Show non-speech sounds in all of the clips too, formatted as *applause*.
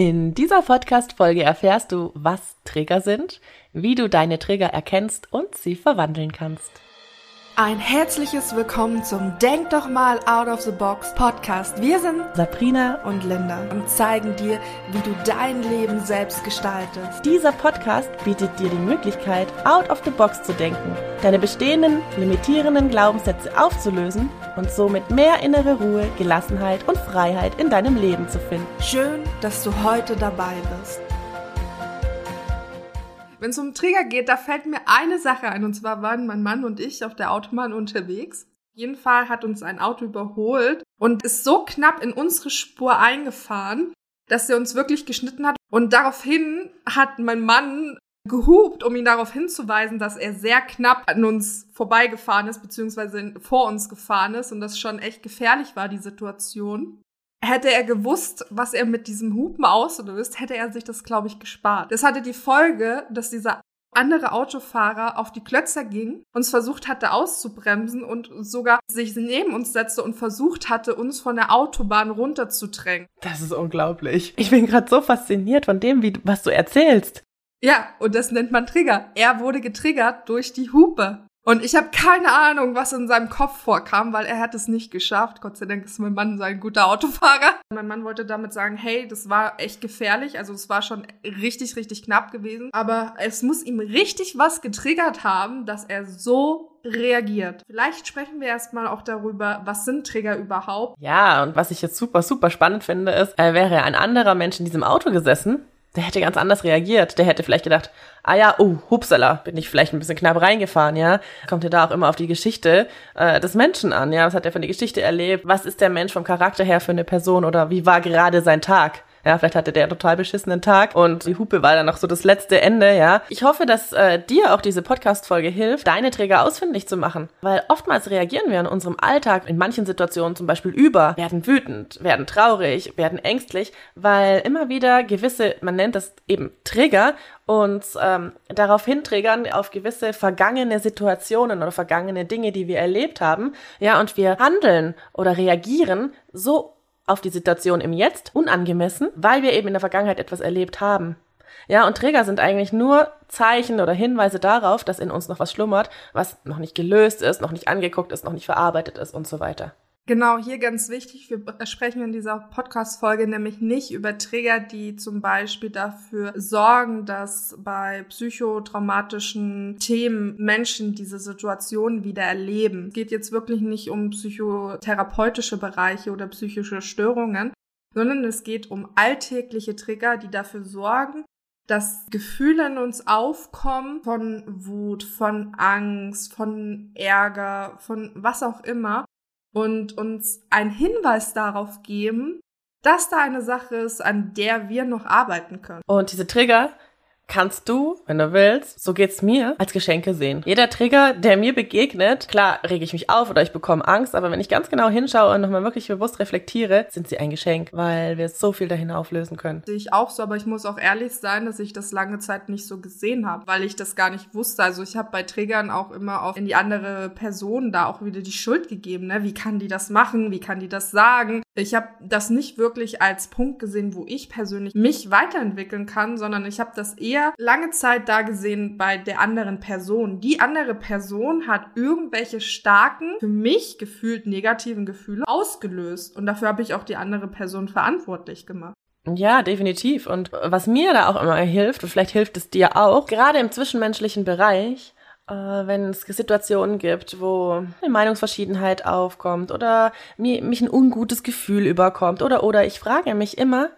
In dieser Podcast-Folge erfährst du, was Trigger sind, wie du deine Trigger erkennst und sie verwandeln kannst. Ein herzliches Willkommen zum Denk doch mal out of the box Podcast. Wir sind Sabrina und Linda und zeigen dir, wie du dein Leben selbst gestaltest. Dieser Podcast bietet dir die Möglichkeit, out of the box zu denken, deine bestehenden, limitierenden Glaubenssätze aufzulösen und somit mehr innere Ruhe, Gelassenheit und Freiheit in deinem Leben zu finden. Schön, dass du heute dabei bist. Wenn es um Trigger geht, da fällt mir eine Sache ein. Und zwar waren mein Mann und ich auf der Autobahn unterwegs. Auf jeden Fall hat uns ein Auto überholt und ist so knapp in unsere Spur eingefahren, dass er uns wirklich geschnitten hat. Und daraufhin hat mein Mann gehupt, um ihn darauf hinzuweisen, dass er sehr knapp an uns vorbeigefahren ist, beziehungsweise vor uns gefahren ist und das schon echt gefährlich war, die Situation. Hätte er gewusst, was er mit diesem Hupen auslöst, hätte er sich das, glaube ich, gespart. Das hatte die Folge, dass dieser andere Autofahrer auf die Klötzer ging, uns versucht hatte auszubremsen und sogar sich neben uns setzte und versucht hatte, uns von der Autobahn runterzudrängen. Das ist unglaublich. Ich bin gerade so fasziniert von dem, wie, was du erzählst. Ja, und das nennt man Trigger. Er wurde getriggert durch die Hupe. Und ich habe keine Ahnung, was in seinem Kopf vorkam, weil er hat es nicht geschafft. Gott sei Dank ist mein Mann so ein guter Autofahrer. *laughs* Mein Mann wollte damit sagen, hey, das war echt gefährlich. Also es war schon richtig, richtig knapp gewesen. Aber es muss ihm richtig was getriggert haben, dass er so reagiert. Vielleicht sprechen wir erstmal auch darüber, was sind Trigger überhaupt. Ja, und was ich jetzt super, super spannend finde, ist, äh, wäre ein anderer Mensch in diesem Auto gesessen, der hätte ganz anders reagiert. Der hätte vielleicht gedacht, ah ja, oh, hupsala, bin ich vielleicht ein bisschen knapp reingefahren, ja. Kommt ja da auch immer auf die Geschichte äh, des Menschen an, ja. Was hat er für eine Geschichte erlebt? Was ist der Mensch vom Charakter her für eine Person oder wie war gerade sein Tag? Ja, vielleicht hatte der total beschissenen Tag und die Hupe war dann noch so das letzte Ende, ja. Ich hoffe, dass äh, dir auch diese Podcast-Folge hilft, deine Träger ausfindig zu machen. Weil oftmals reagieren wir in unserem Alltag in manchen Situationen zum Beispiel über, werden wütend, werden traurig, werden ängstlich, weil immer wieder gewisse, man nennt das eben Trigger, uns ähm, darauf hinträgern auf gewisse vergangene Situationen oder vergangene Dinge, die wir erlebt haben. Ja, und wir handeln oder reagieren so auf die Situation im Jetzt unangemessen, weil wir eben in der Vergangenheit etwas erlebt haben. Ja, und Träger sind eigentlich nur Zeichen oder Hinweise darauf, dass in uns noch was schlummert, was noch nicht gelöst ist, noch nicht angeguckt ist, noch nicht verarbeitet ist und so weiter. Genau, hier ganz wichtig, wir sprechen in dieser Podcast-Folge nämlich nicht über Trigger, die zum Beispiel dafür sorgen, dass bei psychotraumatischen Themen Menschen diese Situation wieder erleben. Es geht jetzt wirklich nicht um psychotherapeutische Bereiche oder psychische Störungen, sondern es geht um alltägliche Trigger, die dafür sorgen, dass Gefühle in uns aufkommen von Wut, von Angst, von Ärger, von was auch immer und uns einen Hinweis darauf geben, dass da eine Sache ist, an der wir noch arbeiten können. Und diese Trigger kannst du, wenn du willst, so geht's mir, als Geschenke sehen. Jeder Trigger, der mir begegnet, klar rege ich mich auf oder ich bekomme Angst, aber wenn ich ganz genau hinschaue und nochmal wirklich bewusst reflektiere, sind sie ein Geschenk, weil wir so viel dahin auflösen können. Sehe ich auch so, aber ich muss auch ehrlich sein, dass ich das lange Zeit nicht so gesehen habe, weil ich das gar nicht wusste. Also ich habe bei Triggern auch immer auf in die andere Person da auch wieder die Schuld gegeben. Ne? Wie kann die das machen? Wie kann die das sagen? Ich habe das nicht wirklich als Punkt gesehen, wo ich persönlich mich weiterentwickeln kann, sondern ich habe das eher lange Zeit da gesehen bei der anderen Person. Die andere Person hat irgendwelche starken, für mich gefühlt negativen Gefühle ausgelöst. Und dafür habe ich auch die andere Person verantwortlich gemacht. Ja, definitiv. Und was mir da auch immer hilft, und vielleicht hilft es dir auch, gerade im zwischenmenschlichen Bereich, wenn es Situationen gibt, wo eine Meinungsverschiedenheit aufkommt oder mir, mich ein ungutes Gefühl überkommt oder oder ich frage mich immer,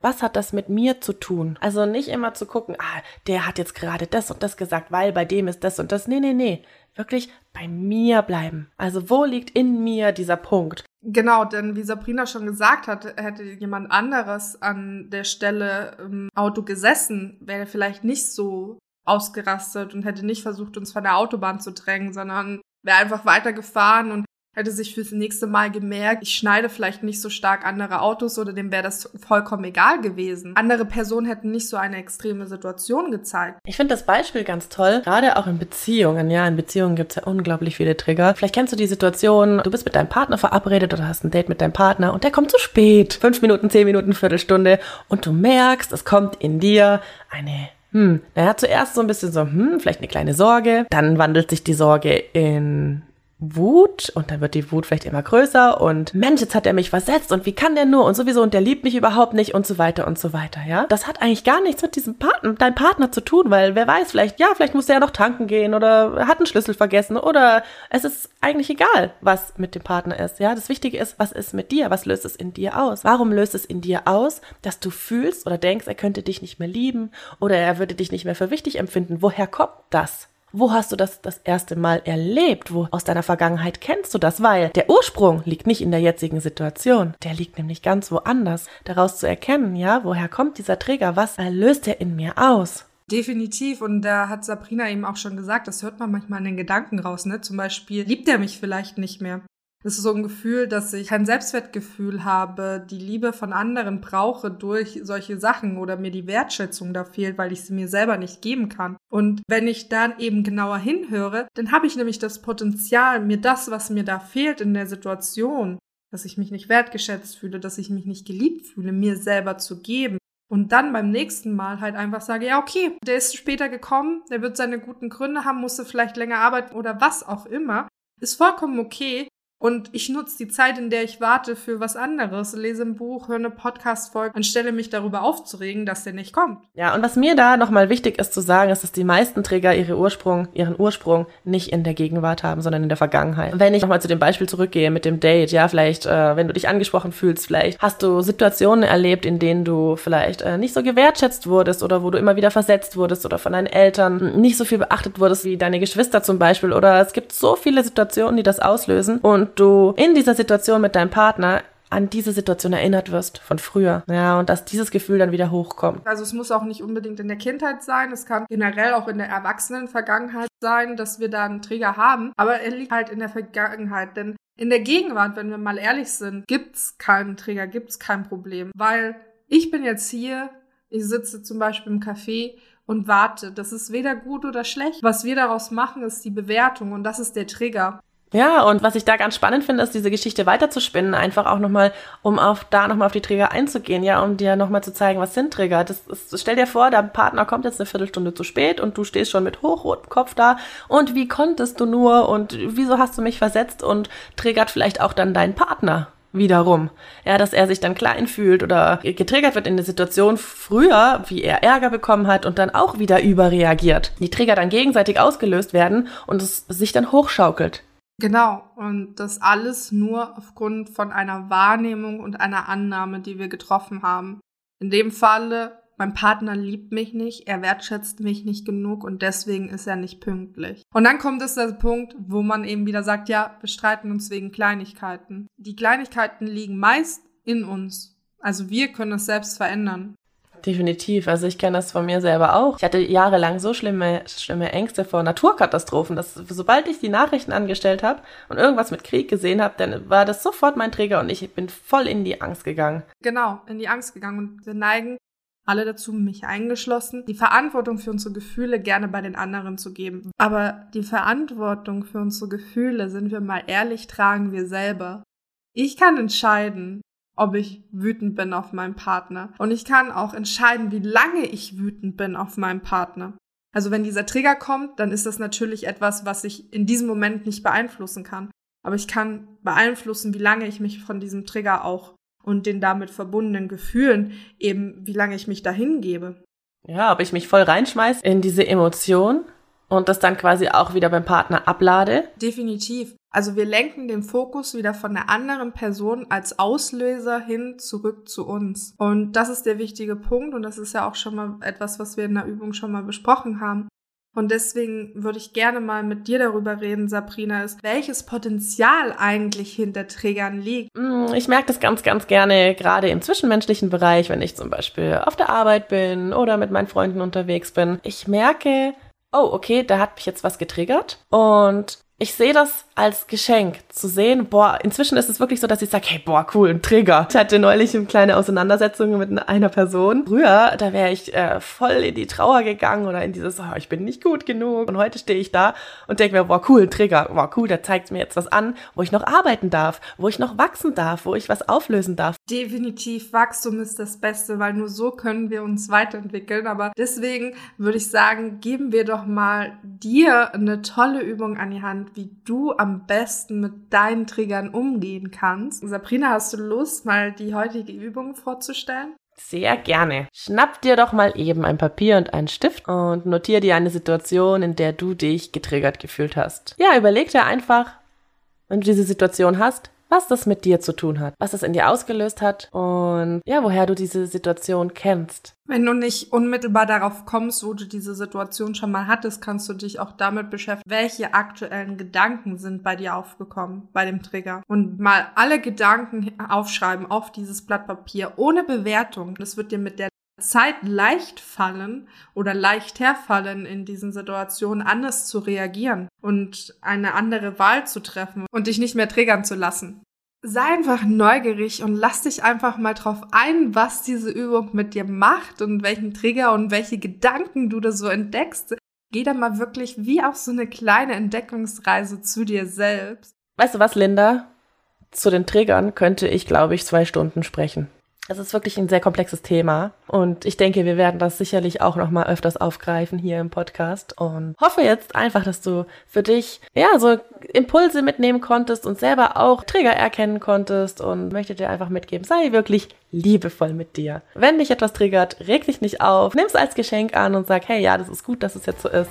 was hat das mit mir zu tun? Also nicht immer zu gucken, ah, der hat jetzt gerade das und das gesagt, weil bei dem ist das und das. Nee, nee, nee. Wirklich bei mir bleiben. Also wo liegt in mir dieser Punkt? Genau, denn wie Sabrina schon gesagt hat, hätte jemand anderes an der Stelle im Auto gesessen, wäre vielleicht nicht so ausgerastet und hätte nicht versucht, uns von der Autobahn zu drängen, sondern wäre einfach weitergefahren und hätte sich fürs nächste Mal gemerkt, ich schneide vielleicht nicht so stark andere Autos oder dem wäre das vollkommen egal gewesen. Andere Personen hätten nicht so eine extreme Situation gezeigt. Ich finde das Beispiel ganz toll, gerade auch in Beziehungen. Ja, in Beziehungen gibt es ja unglaublich viele Trigger. Vielleicht kennst du die Situation, du bist mit deinem Partner verabredet oder hast ein Date mit deinem Partner und der kommt zu spät. Fünf Minuten, zehn Minuten, Viertelstunde und du merkst, es kommt in dir eine hm, naja, zuerst so ein bisschen so, hm, vielleicht eine kleine Sorge. Dann wandelt sich die Sorge in Wut und dann wird die Wut vielleicht immer größer und Mensch, jetzt hat er mich versetzt und wie kann der nur und sowieso und der liebt mich überhaupt nicht und so weiter und so weiter, ja. Das hat eigentlich gar nichts mit diesem Partner, deinem Partner zu tun, weil wer weiß, vielleicht, ja, vielleicht muss er ja noch tanken gehen oder hat einen Schlüssel vergessen oder es ist eigentlich egal, was mit dem Partner ist, ja. Das Wichtige ist, was ist mit dir, was löst es in dir aus? Warum löst es in dir aus, dass du fühlst oder denkst, er könnte dich nicht mehr lieben oder er würde dich nicht mehr für wichtig empfinden? Woher kommt das? Wo hast du das das erste Mal erlebt? Wo aus deiner Vergangenheit kennst du das? Weil der Ursprung liegt nicht in der jetzigen Situation. Der liegt nämlich ganz woanders. Daraus zu erkennen, ja, woher kommt dieser Träger? Was löst er in mir aus? Definitiv. Und da hat Sabrina eben auch schon gesagt, das hört man manchmal in den Gedanken raus, ne? Zum Beispiel, liebt er mich vielleicht nicht mehr? Das ist so ein Gefühl, dass ich kein Selbstwertgefühl habe, die Liebe von anderen brauche durch solche Sachen oder mir die Wertschätzung da fehlt, weil ich sie mir selber nicht geben kann. Und wenn ich dann eben genauer hinhöre, dann habe ich nämlich das Potenzial, mir das, was mir da fehlt in der Situation, dass ich mich nicht wertgeschätzt fühle, dass ich mich nicht geliebt fühle, mir selber zu geben. Und dann beim nächsten Mal halt einfach sage, ja, okay, der ist später gekommen, der wird seine guten Gründe haben, musste vielleicht länger arbeiten oder was auch immer. Ist vollkommen okay. Und ich nutze die Zeit, in der ich warte, für was anderes. Lese ein Buch, höre eine Podcast-Folge, anstelle mich darüber aufzuregen, dass der nicht kommt. Ja, und was mir da nochmal wichtig ist zu sagen, ist, dass die meisten Träger ihre Ursprung, ihren Ursprung nicht in der Gegenwart haben, sondern in der Vergangenheit. Wenn ich nochmal zu dem Beispiel zurückgehe mit dem Date, ja, vielleicht, äh, wenn du dich angesprochen fühlst, vielleicht hast du Situationen erlebt, in denen du vielleicht äh, nicht so gewertschätzt wurdest oder wo du immer wieder versetzt wurdest oder von deinen Eltern nicht so viel beachtet wurdest wie deine Geschwister zum Beispiel. Oder es gibt so viele Situationen, die das auslösen. Und und du in dieser Situation mit deinem Partner an diese Situation erinnert wirst von früher. Ja, und dass dieses Gefühl dann wieder hochkommt. Also es muss auch nicht unbedingt in der Kindheit sein, es kann generell auch in der Erwachsenenvergangenheit sein, dass wir da einen Trigger haben, aber er liegt halt in der Vergangenheit, denn in der Gegenwart, wenn wir mal ehrlich sind, gibt's keinen Trigger, gibt's kein Problem, weil ich bin jetzt hier, ich sitze zum Beispiel im Café und warte. Das ist weder gut oder schlecht. Was wir daraus machen, ist die Bewertung und das ist der Trigger. Ja, und was ich da ganz spannend finde, ist diese Geschichte weiterzuspinnen, einfach auch nochmal, um auf da nochmal auf die Trigger einzugehen, ja, um dir nochmal zu zeigen, was sind Trigger. Das, das, stell dir vor, der Partner kommt jetzt eine Viertelstunde zu spät und du stehst schon mit hochrotem Kopf da und wie konntest du nur und wieso hast du mich versetzt und triggert vielleicht auch dann deinen Partner wiederum. Ja, dass er sich dann klein fühlt oder getriggert wird in der Situation früher, wie er Ärger bekommen hat und dann auch wieder überreagiert. Die Trigger dann gegenseitig ausgelöst werden und es sich dann hochschaukelt. Genau, und das alles nur aufgrund von einer Wahrnehmung und einer Annahme, die wir getroffen haben. In dem Falle, mein Partner liebt mich nicht, er wertschätzt mich nicht genug und deswegen ist er nicht pünktlich. Und dann kommt es der Punkt, wo man eben wieder sagt, ja, wir streiten uns wegen Kleinigkeiten. Die Kleinigkeiten liegen meist in uns. Also wir können es selbst verändern. Definitiv. Also ich kenne das von mir selber auch. Ich hatte jahrelang so schlimme, schlimme Ängste vor Naturkatastrophen, dass sobald ich die Nachrichten angestellt habe und irgendwas mit Krieg gesehen habe, dann war das sofort mein Träger und ich bin voll in die Angst gegangen. Genau, in die Angst gegangen und wir neigen alle dazu, mich eingeschlossen, die Verantwortung für unsere Gefühle gerne bei den anderen zu geben. Aber die Verantwortung für unsere Gefühle, sind wir mal ehrlich, tragen wir selber. Ich kann entscheiden, ob ich wütend bin auf meinen Partner. Und ich kann auch entscheiden, wie lange ich wütend bin auf meinen Partner. Also wenn dieser Trigger kommt, dann ist das natürlich etwas, was ich in diesem Moment nicht beeinflussen kann. Aber ich kann beeinflussen, wie lange ich mich von diesem Trigger auch und den damit verbundenen Gefühlen eben, wie lange ich mich dahin gebe. Ja, ob ich mich voll reinschmeiß in diese Emotion und das dann quasi auch wieder beim Partner ablade? Definitiv. Also wir lenken den Fokus wieder von der anderen Person als Auslöser hin zurück zu uns. Und das ist der wichtige Punkt und das ist ja auch schon mal etwas, was wir in der Übung schon mal besprochen haben. Und deswegen würde ich gerne mal mit dir darüber reden, Sabrina, ist, welches Potenzial eigentlich hinter Trägern liegt. Mm, ich merke das ganz, ganz gerne, gerade im zwischenmenschlichen Bereich, wenn ich zum Beispiel auf der Arbeit bin oder mit meinen Freunden unterwegs bin. Ich merke, oh, okay, da hat mich jetzt was getriggert und Ich sehe das als Geschenk, zu sehen, boah, inzwischen ist es wirklich so, dass ich sage, hey, boah, cool, ein Trigger. Ich hatte neulich eine kleine Auseinandersetzung mit einer Person. Früher, da wäre ich äh, voll in die Trauer gegangen oder in dieses, oh, ich bin nicht gut genug. Und heute stehe ich da und denke mir, boah, cool, ein Trigger, boah, cool, der zeigt mir jetzt was an, wo ich noch arbeiten darf, wo ich noch wachsen darf, wo ich was auflösen darf. Definitiv, Wachstum ist das Beste, weil nur so können wir uns weiterentwickeln. Aber deswegen würde ich sagen, geben wir doch mal dir eine tolle Übung an die Hand, wie du am besten mit deinen Triggern umgehen kannst. Sabrina, hast du Lust, mal die heutige Übung vorzustellen? Sehr gerne. Schnapp dir doch mal eben ein Papier und einen Stift und notier dir eine Situation, in der du dich getriggert gefühlt hast. Ja, überleg dir einfach, wenn du diese Situation hast, was das mit dir zu tun hat, was das in dir ausgelöst hat und ja, woher du diese Situation kennst. Wenn du nicht unmittelbar darauf kommst, wo du diese Situation schon mal hattest, kannst du dich auch damit beschäftigen, welche aktuellen Gedanken sind bei dir aufgekommen, bei dem Trigger. Und mal alle Gedanken aufschreiben auf dieses Blatt Papier ohne Bewertung. Das wird dir mit der Zeit leicht fallen oder leicht herfallen in diesen Situationen, anders zu reagieren und eine andere Wahl zu treffen und dich nicht mehr triggern zu lassen. Sei einfach neugierig und lass dich einfach mal drauf ein, was diese Übung mit dir macht und welchen Trigger und welche Gedanken du da so entdeckst. Geh da mal wirklich wie auf so eine kleine Entdeckungsreise zu dir selbst. Weißt du was, Linda? Zu den Triggern könnte ich, glaube ich, zwei Stunden sprechen. Es ist wirklich ein sehr komplexes Thema und ich denke, wir werden das sicherlich auch noch mal öfters aufgreifen hier im Podcast und hoffe jetzt einfach, dass du für dich ja so Impulse mitnehmen konntest und selber auch Trigger erkennen konntest und möchte dir einfach mitgeben, sei wirklich liebevoll mit dir. Wenn dich etwas triggert, reg dich nicht auf, nimm es als Geschenk an und sag, hey, ja, das ist gut, dass es jetzt so ist.